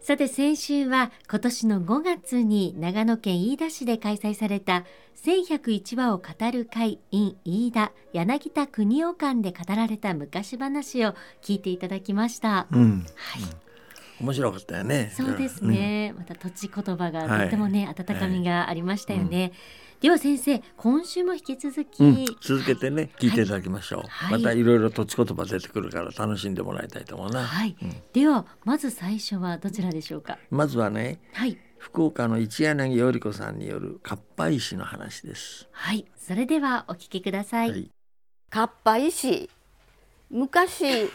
さて先週は今年の5月に長野県飯田市で開催された1101話を語る会 in 飯田柳田国夫館で語られた昔話を聞いていただきました。うん、はい、面白かったよね。そうですね、また土地言葉がとってもね、温かみがありましたよね。では先生今週も引き続き、うん、うん続けてね聞いていただきましょう、はい。またいろいろ土地言葉出てくるから楽しんでもらいたいと思うな、はい、ではまず最初はどちらでしょうか？まずはねはい、福岡の一柳頼子さんによるかっぱ石の話です。はい、それではお聞きください。はい。かっぱ石。昔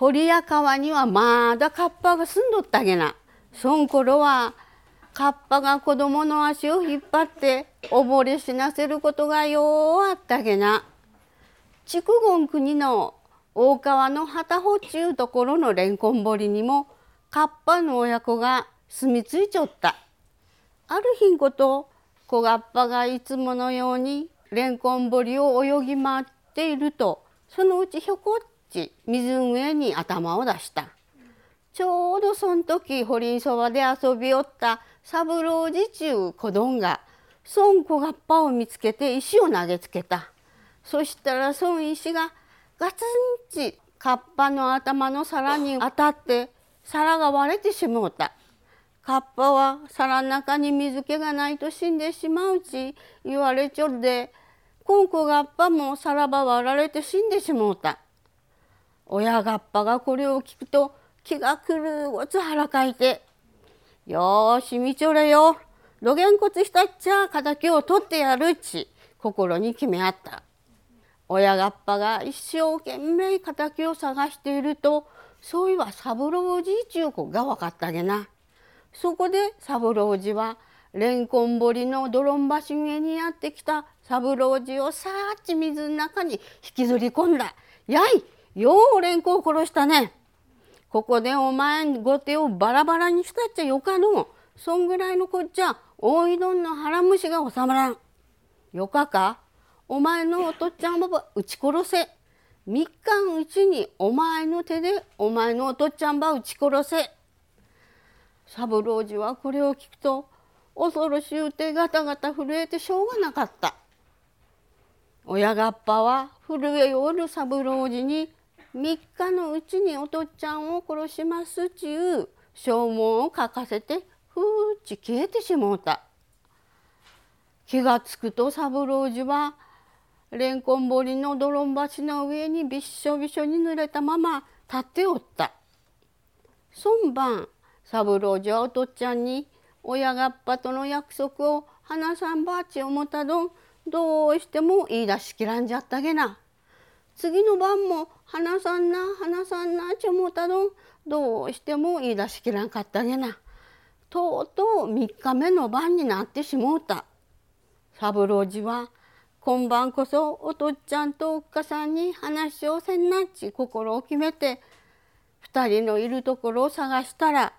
堀や川にはまだカッパが住んどったげな。そん頃はカッパが子供の足を引っ張って溺れ死なせることがようあったげな。筑後国の大川の旗穂ちゅうところのレンコン堀にもカッパの親子が住み着いちょった。ある日んこと小がっぱがいつものようにレンコン堀を泳ぎ回っているとそのうちひょこっち湖に頭を出した。ちょうどその時堀んそばで遊びおった三郎次中子どんが孫小がっぱを見つけて石を投げつけた。そしたら孫石がガツンチカッパの頭の皿に当たって皿が割れてしもうた。カッパは皿の中に水気がないと死んでしまうち言われちょるでコンコガッパも皿ば割られて死んでしもうた。親ガッパがこれを聞くと気が狂うごつ腹かいて「よーしみちょれよどげんこつしたっちゃ敵を取ってやるっち心に決めあった」親ガッパが一生懸命敵を探しているとそういは三郎じいちゅう子が分かったげな。そこで三郎次はレンコン堀の泥ん橋上にやってきた三郎次をさーっち水の中に引きずり込んだ。やいようレンコを殺したね。ここでお前ご手をバラバラにしたっちゃよかの。そんぐらいのこっちゃ大井どんの腹虫が収まらん。よかか？お前のおとっちゃんば撃ち殺せ。三日うちにお前の手でお前のおとっちゃんば撃ち殺せ。三郎次はこれを聞くと恐ろしゅうてガタガタ震えてしょうがなかった親がっぱは震えおる三郎次に3日のうちにおとっちゃんを殺しますちゅう証文を書かせてふーっち消えてしもうた。気がつくと三郎次はレンコン堀の泥ん橋の上にびっしょびしょに濡れたまま立っておった。今晩三郎次はおとっちゃんに親がっぱとの約束を花さんばあち思たどんどうしても言い出しきらんじゃったげな次の晩も花さんな花さんなち思ったどんどうしても言い出しきらんかったげな。とうとう3日目の晩になってしもうた。三郎次は今晩こそおとっちゃんとおっかさんに話をせんなっち心を決めて2人のいるところを探した。ら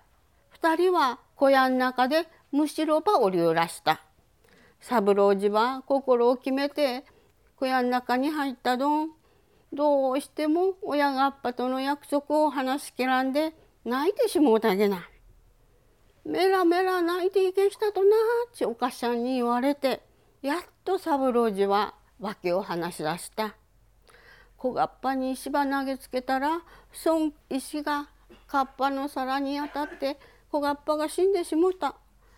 2人は小屋の中でむしろば折り揺らした。三郎次は心を決めて小屋の中に入った。どん。どうしても親がっぱとの約束を話しきらんで泣いてしもうたげな。メラメラ泣いていけしたとなっちおかしゃんに言われてやっと三郎次は訳を話し出した。小がっぱに石ば投げつけたらそん石がカッパの皿に当たって小がっぱが死んでしもた。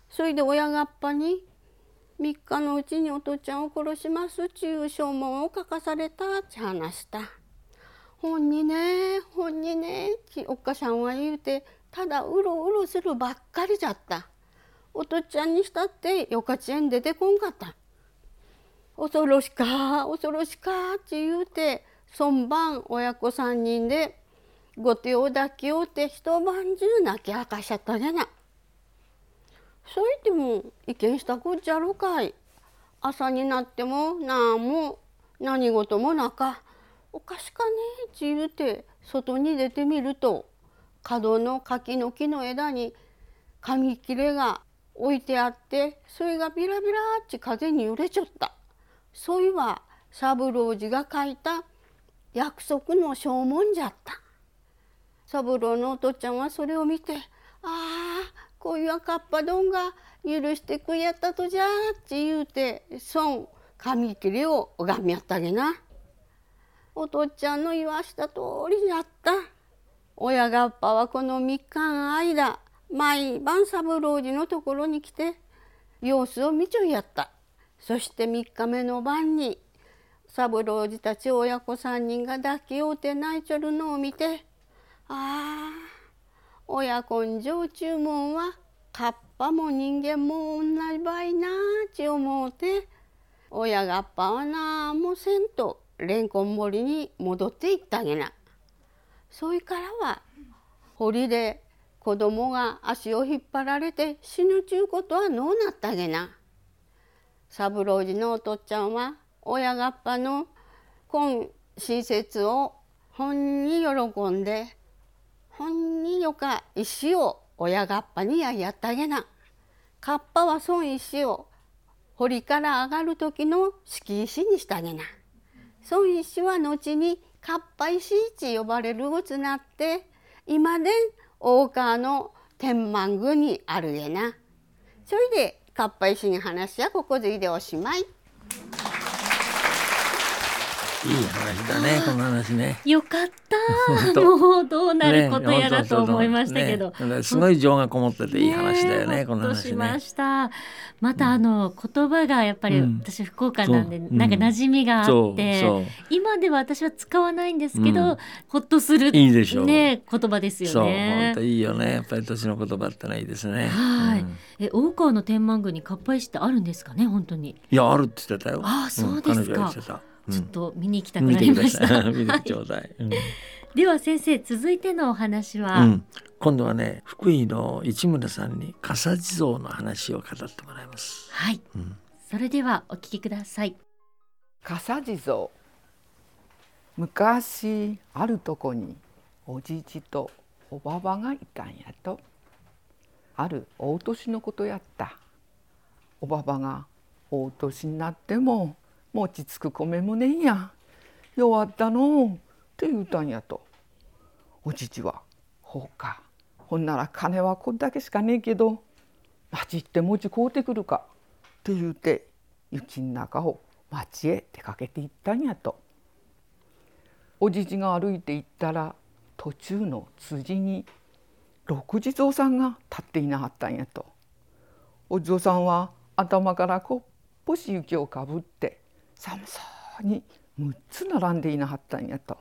それで親がっぱに3日のうちにお父ちゃんを殺しますちゅう証文を書かされたって話した。ほんにねほんにねちおっかさんは言うてただうろうろするばっかりじゃった。お父ちゃんにしたってよかちえん出てこんかった。恐ろしか恐ろしかって言うてそ晩親子3人でご手を抱きおって一晩中泣き明かしちゃったじゃな。そう言っても意見したこっちゃろかい。朝になっても何も何事もなか。おかしかねえち言うて外に出てみると角の柿の木の枝に紙切れが置いてあってそれがビラビラっち風に揺れちゃった。そういは三郎次が書いた約束の証文じゃった。三郎のお父ちゃんはそれを見て「ああこういう赤っぱどんが許してくやったとじゃ」って言うて孫紙切れを拝みやったげな。お父ちゃんの言わした通りじゃった。親がっぱはこの3日の間毎晩三郎次のところに来て様子を見ちょいやった。そして3日目の晩に三郎次たち親子3人が抱き合うて泣いちょるのを見てああ親根性注文はカッパも人間も同じ場合なあち思うて親がっぱはなんもせんとレンコン森に戻っていったげな。そいからは堀で子供が足を引っ張られて死ぬちゅうことはのうなったげな。三郎次のお父ちゃんは親がっぱの今施設を本に喜んで本によか石を親がっぱにややったげな。かっぱはそん石を堀から上がる時の敷石にしたげな。孫石は後にかっぱ石市呼ばれるごつなって今で大川の天満宮にあるげな。それでかっぱ石に話はここでいでおしまい。いい話だねこの話ね。よかった。もうどうなることやらと思いましたけど。ね、すごい情がこもってていい話だよねねこの話また。またあの言葉がやっぱりうん私福岡なんで、そうなんか馴染みがあって、今では私は使わないんですけど、うんほっとするいいでしょうね言葉ですよね本当。いいよねやっぱり年の言葉ってのはいいですね。はいうんえ大川の天満宮にかっぱ石ってあるんですかね本当に。いやあるって言ってたよ。あそうですか。ちょっと見に行きたうんくなりました。見てく ださい。では先生続いてのお話は、うん。今度はね福井の市村さんに笠地蔵の話を語ってもらいます。はい、うん。それではお聞きください。笠地蔵。昔あるとこにおじじとおばばがいたんやと。ある大年のことやった。おばばが大年になっても餅つく米もねんや。弱ったの。うって言うたんやと。おじじは「ほうか。ほんなら金はこんだけしかねえけど町行って餅買うてくるか」って言うて雪の中を町へ出かけていったんやと。おじじが歩いて行ったら途中の辻に六地蔵さんが立っていなはったんやと。お地蔵さんは頭からこっぽし雪をかぶって寒そうに6つ並んでいなはったんやと。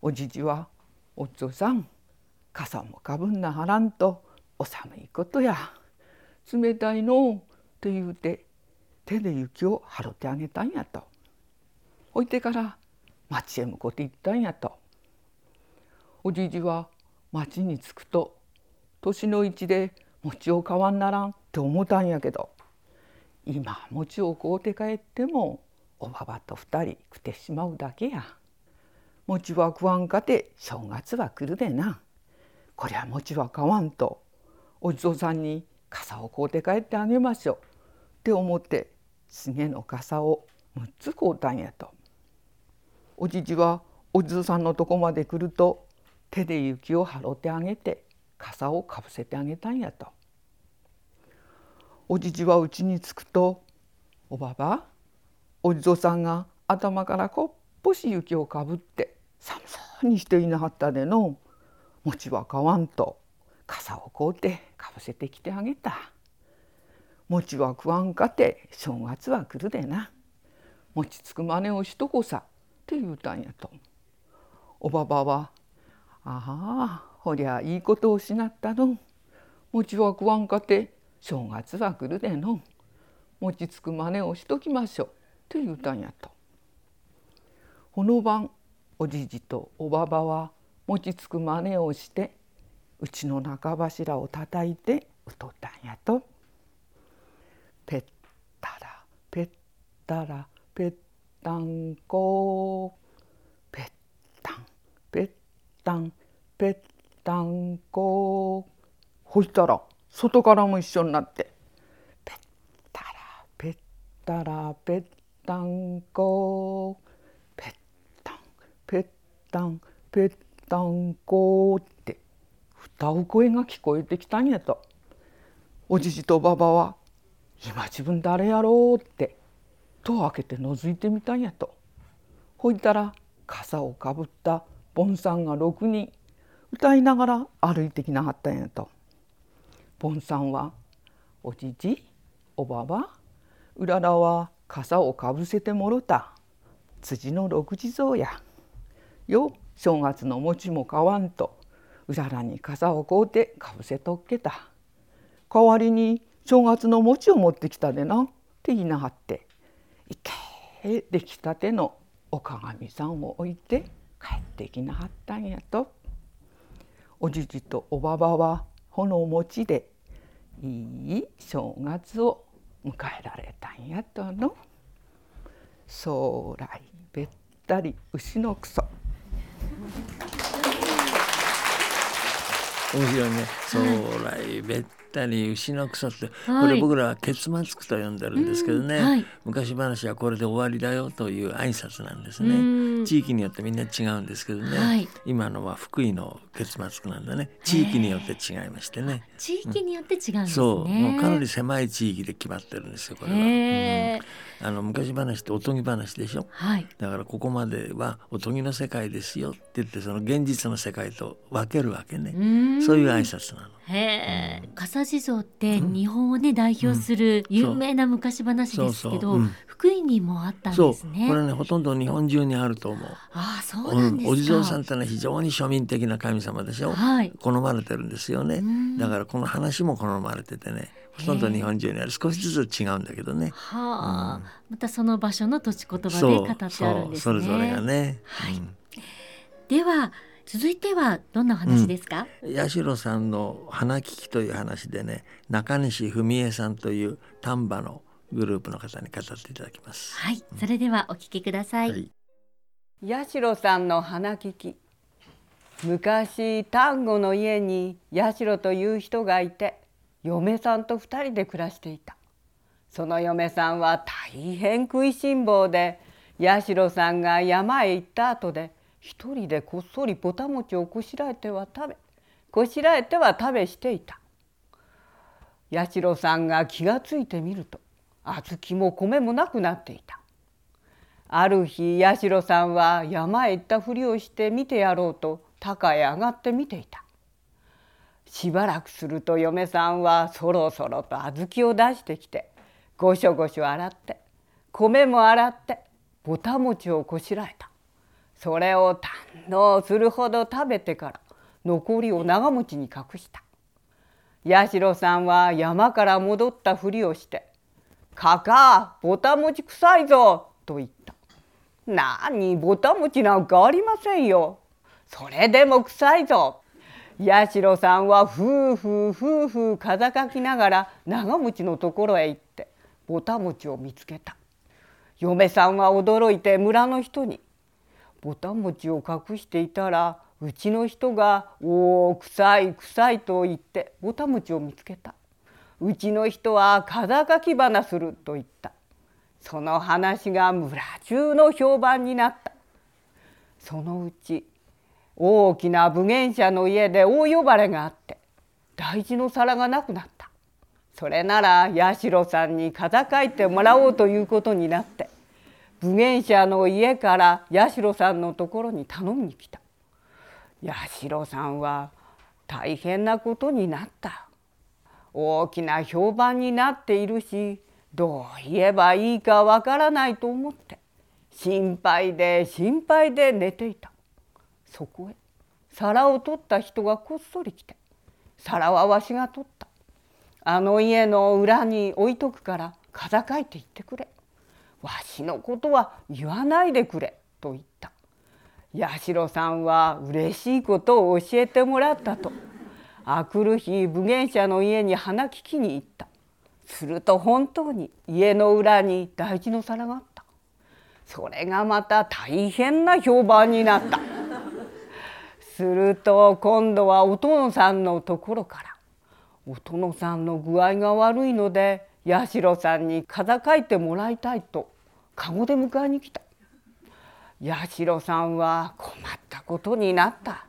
おじじは「お地蔵さん傘もかぶんなはらんとお寒いことや。冷たいのう」って言うて手で雪を払ってあげたんやと。置いてから町へ向こうて行ったんやと。おじじは町に着くと年の市で餅を買わんならんって思ったんやけど。今餅を買うて帰ってもおばばと二人食ってしまうだけや。餅は食わんかて正月は来るでな。こりゃ餅は買わんとお地蔵さんに傘を買うて帰ってあげましょう。って思ってすげの傘を6つ買うたんやと。おじじはお地蔵さんのとこまで来ると手で雪を払ってあげて傘をかぶせてあげたんやと。おじじはうちに着くと「おばばお地蔵さんが頭からこっぽし雪をかぶって寒そうにしていなはったでの餅は買わんと傘を買うてかぶせてきてあげた。餅は食わんかて正月は来るでな。餅つくまねをしとこさって言うたんやと。おばばは「ああほりゃいいことをしなったの。餅は食わんかて正月は来るでの餅つくまねをしときましょう」って言うたんやと。この晩おじじとおばばは餅つくまねをしてうちの中柱をたたいてうとったんやと。ペッタラぺったらぺったんこ。ぺったんぺったんぺったんこ。ほいたら外からも一緒になって。ぺったらぺったらぺったんこぺったんぺったんぺったんこって。歌う声が聞こえてきたんやと。おじじとばばは今自分誰やろうって。戸を開けて覗いてみたんやと。ほいたら傘をかぶった盆さんが6人歌いながら歩いてきなはったんやと。盆さんは「おじじおばばうららは傘をかぶせてもろた辻の六地蔵やよ正月の餅も買わんとうららに傘を買うてかぶせとっけた。代わりに正月の餅を持ってきたでな」って言いなはって「いけ出来たてのお鏡さんを置いて帰ってきなはったんやと。おじじとおばばはほの餅でいい正月を迎えられたんやとの。将来べったり牛のくそ面白いね。将来べったり牛の草って、はい。これ僕らは結末句と呼んでるんですけどね、うん。はい。昔話はこれで終わりだよという挨拶なんですうん。ね地域によってみんな違うんですけどね、はい。今のは福井の結末句なんだね。地域によって違いましてね。地域によって違うんですね。そう。もうかなり狭い地域で決まってるんですよこれは、うん。あの昔話っておとぎ話でしょ？はい。だからここまではおとぎの世界ですよって言ってその現実の世界と分けるわけね、ん。そういう挨拶なの。へえ、笠地蔵って日本をね代表する有名な昔話ですけど福井にもあったんそうですね。これねほとんど日本中にあると思う。ああ、そうなんですか。お地蔵さんってのは非常に庶民的な神様でしょ、はい。好まれてるんですよね。ん。だからこの話も好まれててね。ほとんど日本中にある。少しずつ違うんだけどね。はあ、またその場所の土地言葉で語ってあるんですね。それぞれがね、はい。うん。では続いてはどんなお話ですか？八代さんの「花聞き」という話でね中西文江さんという丹波のグループの方に語っていただきます。はい、それではお聞きください。はい。八代さんの花聞き。昔丹後の家に八代という人がいて嫁さんと二人で暮らしていた。その嫁さんは大変食いしん坊で八代さんが山へ行った後で一人でこっそりぼた餅をこしらえては食べこしらえては食べしていた。八代さんが気がついてみると小豆も米もなくなっていた。ある日八代さんは山へ行ったふりをして見てやろうと高へ上がって見ていた。しばらくすると嫁さんはそろそろと小豆を出してきてごしょごしょ洗って米も洗ってぼた餅をこしらえた。それを堪能するほど食べてから残りを長持ちに隠した。八代さんは山から戻ったふりをして「かかぼた餅臭いぞ」と言った「なにぼた餅なんかありませんよ。それでも臭いぞ」八代さんはふうふうふうふう風かきながら長持ちのところへ行ってぼた餅を見つけた。嫁さんは驚いて村の人に「ぼた餅を隠していたらうちの人が「おお臭い臭い」と言ってぼた餅を見つけた。うちの人は風かき花すると言った。その話が村中の評判になった。そのうち大きな武芸者の家で大呼ばれがあって大事の皿がなくなった。それなら八代さんに風かいてもらおうということになって武芸者の家から八代さんのところに頼みに来た。八代さんは大変なことになった。大きな評判になっているしどう言えばいいかわからないと思って心配で心配で寝ていた。そこへ皿を取った人がこっそり来て「皿はわしが取った。あの家の裏に置いとくから風かいて言ってくれ。わしのことは言わないでくれ」と言った。八代さんは嬉しいことを教えてもらったと。あくる日武芸者の家に花聞きに行った。すると本当に家の裏に大事の皿があった。それがまた大変な評判になった。すると今度はお殿さんのところからお殿さんの具合が悪いので八代さんに風かいてもらいたいと籠で迎えに来た。八代さんは困ったことになった。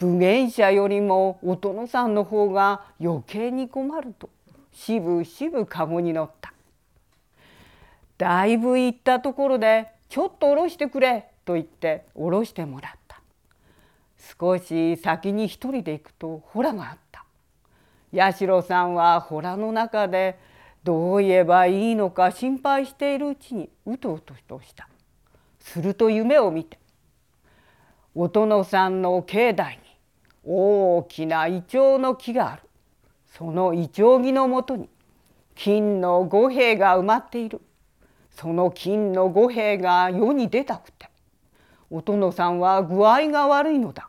武芸者よりもお殿さんの方が余計に困ると。しぶしぶ籠に乗った。だいぶ行ったところでちょっと下ろしてくれと言って下ろしてもらった。少し先に一人で行くとホラがあった。八代さんはホラの中でどう言えばいいのか心配しているうちにうとうととした。すると夢を見てお殿さんの境内に大きなイチョウの木がある。そのイチョウ木のもとに金の五兵が埋まっている。その金の五兵が世に出たくてお殿さんは具合が悪いのだ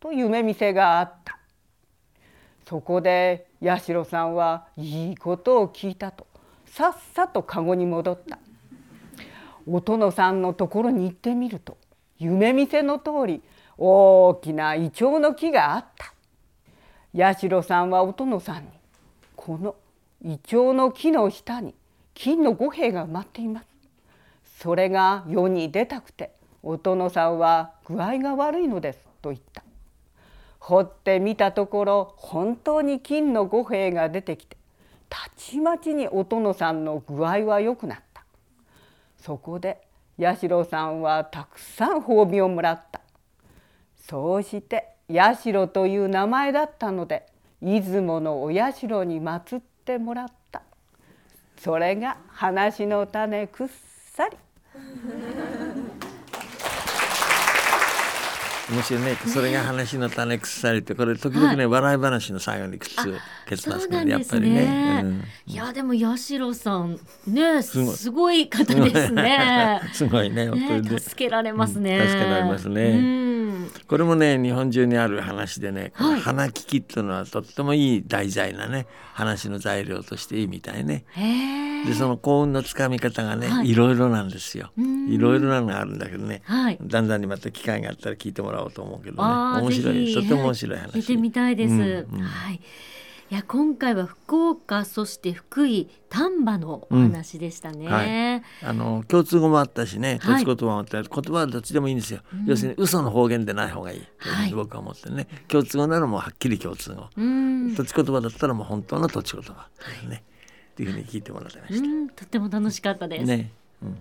と夢見せがあった。そこで八代さんはいいことを聞いたとさっさと籠に戻った。お殿さんのところに行ってみると夢見せの通り大きなイチョウの木があった。八代さんはお殿さんにこのイチョウの木の下に金の五兵が埋まっています。それが世に出たくてお殿さんは具合が悪いのですと言った。掘ってみたところ本当に金の五兵が出てきてたちまちにお殿さんの具合は良くなった。そこで八代さんはたくさん褒美をもらった。そうして社という名前だったので出雲のお社に祀ってもらった。それが話の種くっさり。面白いね。それが話の種腐りってこれ時々ね、笑い話の最後にくっつけてますからねやっぱりね、うん、いやでも八代さんねすごい。方ですね。すごいね本当に助けられますね、うん、助けられますね、これもね日本中にある話でね、はい、花聞きっていうのはとってもいい題材なね話の材料としていいみたいね。でその幸運のつかみ方がね、はい、いろいろなんですよ。いろいろなのがあるんだけどね、はい、だんだんにまた機会があったら聞いてもらおうと思うけどね。面白い。とても面白い話。聞いてみたいです、うんうん、はいいや今回は福岡そして福井丹波のお話でしたね、うん。はい、あの共通語もあったしね土地言葉もあったり、はい、言葉はどっちでもいいんですよ、うん、要するに嘘の方言でない方がいい。とい。僕は思ってね、はい、共通語ならもうはっきり共通語、うん、土地言葉だったらもう本当の土地言葉ですね、はい、っていうふうに聞いてもらってました、とっても楽しかったです、ね。うん、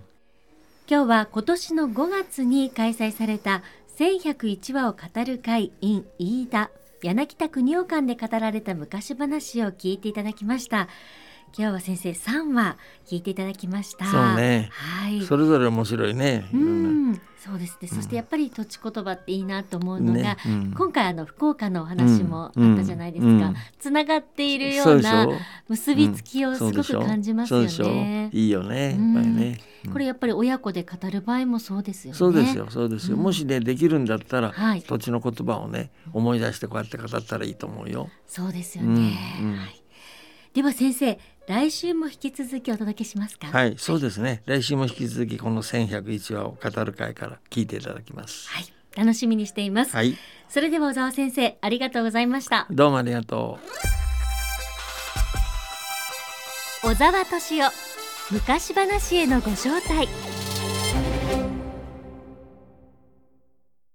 今日は今年の5月に開催された1101話を語る会 in 飯田柳田国夫館で語られた昔話を聞いていただきました。今日は先生3話聞いていただきました。そうね。はい。それぞれ面白いね。うん。そうですね、そしてやっぱり土地言葉っていいなと思うのが、ね。うん、今回あの福岡のお話もあったじゃないですか、つな、がっているような結びつきをすごく感じますよね、いいよね。やっぱりね、これやっぱり親子で語る場合もそうですよね。そうですよ。そうですよ、もしねできるんだったら、はい、土地の言葉をね思い出してこうやって語ったらいいと思うよ。そうですよね、はい、では先生来週も引き続きお届けしますか？はいそうですね。来週も引き続きこの1101話を語る会から聞いていただきます。はい楽しみにしています。はい。それでは小沢先生ありがとうございました。どうもありがとう。小沢敏夫昔話へのご招待